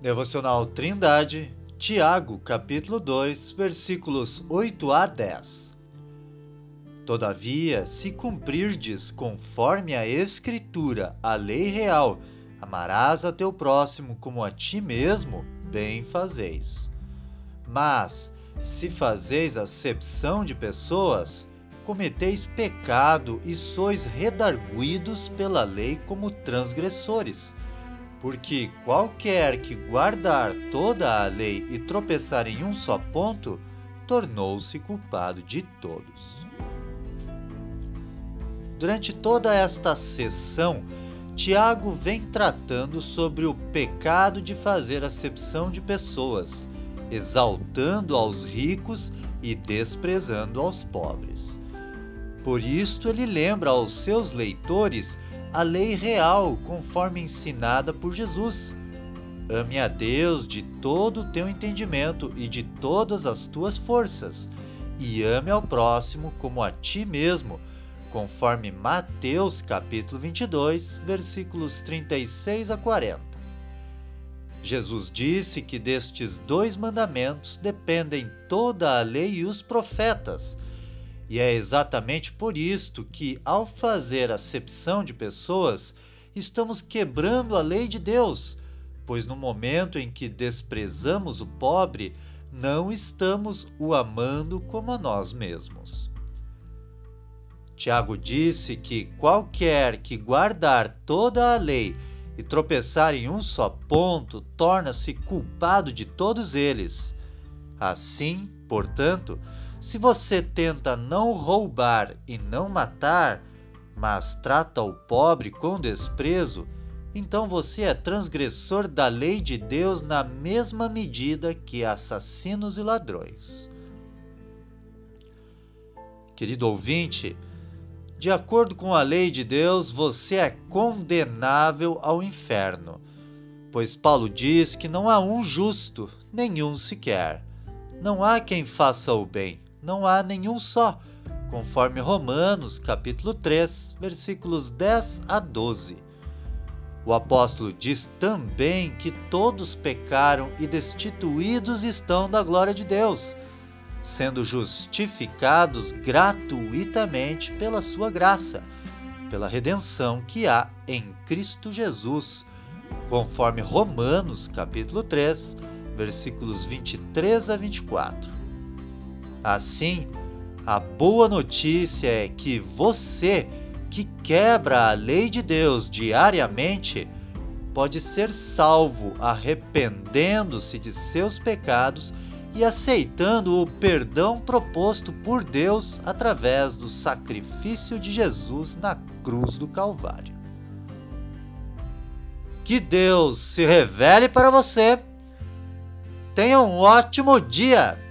Devocional Trindade, Tiago, capítulo 2, versículos 8 a 10. Todavia, se cumprirdes conforme a Escritura, a lei real, amarás a teu próximo como a ti mesmo, bem fazeis. Mas, se fazeis acepção de pessoas, cometeis pecado e sois redarguidos pela lei como transgressores porque qualquer que guardar toda a lei e tropeçar em um só ponto, tornou-se culpado de todos. Durante toda esta sessão, Tiago vem tratando sobre o pecado de fazer acepção de pessoas, exaltando aos ricos e desprezando aos pobres. Por isto, ele lembra aos seus leitores a lei real conforme ensinada por Jesus. Ame a Deus de todo o teu entendimento e de todas as tuas forças, e ame ao próximo como a ti mesmo, conforme Mateus capítulo 22, versículos 36 a 40. Jesus disse que destes dois mandamentos dependem toda a lei e os profetas e é exatamente por isto que, ao fazer acepção de pessoas, estamos quebrando a lei de Deus, pois no momento em que desprezamos o pobre, não estamos o amando como a nós mesmos. Tiago disse que qualquer que guardar toda a lei e tropeçar em um só ponto torna-se culpado de todos eles. Assim, portanto, se você tenta não roubar e não matar, mas trata o pobre com desprezo, então você é transgressor da lei de Deus na mesma medida que assassinos e ladrões. Querido ouvinte, de acordo com a lei de Deus, você é condenável ao inferno, pois Paulo diz que não há um justo, nenhum sequer. Não há quem faça o bem não há nenhum só, conforme Romanos, capítulo 3, versículos 10 a 12. O apóstolo diz também que todos pecaram e destituídos estão da glória de Deus, sendo justificados gratuitamente pela sua graça, pela redenção que há em Cristo Jesus, conforme Romanos, capítulo 3, versículos 23 a 24. Assim, a boa notícia é que você, que quebra a lei de Deus diariamente, pode ser salvo arrependendo-se de seus pecados e aceitando o perdão proposto por Deus através do sacrifício de Jesus na cruz do Calvário. Que Deus se revele para você. Tenha um ótimo dia!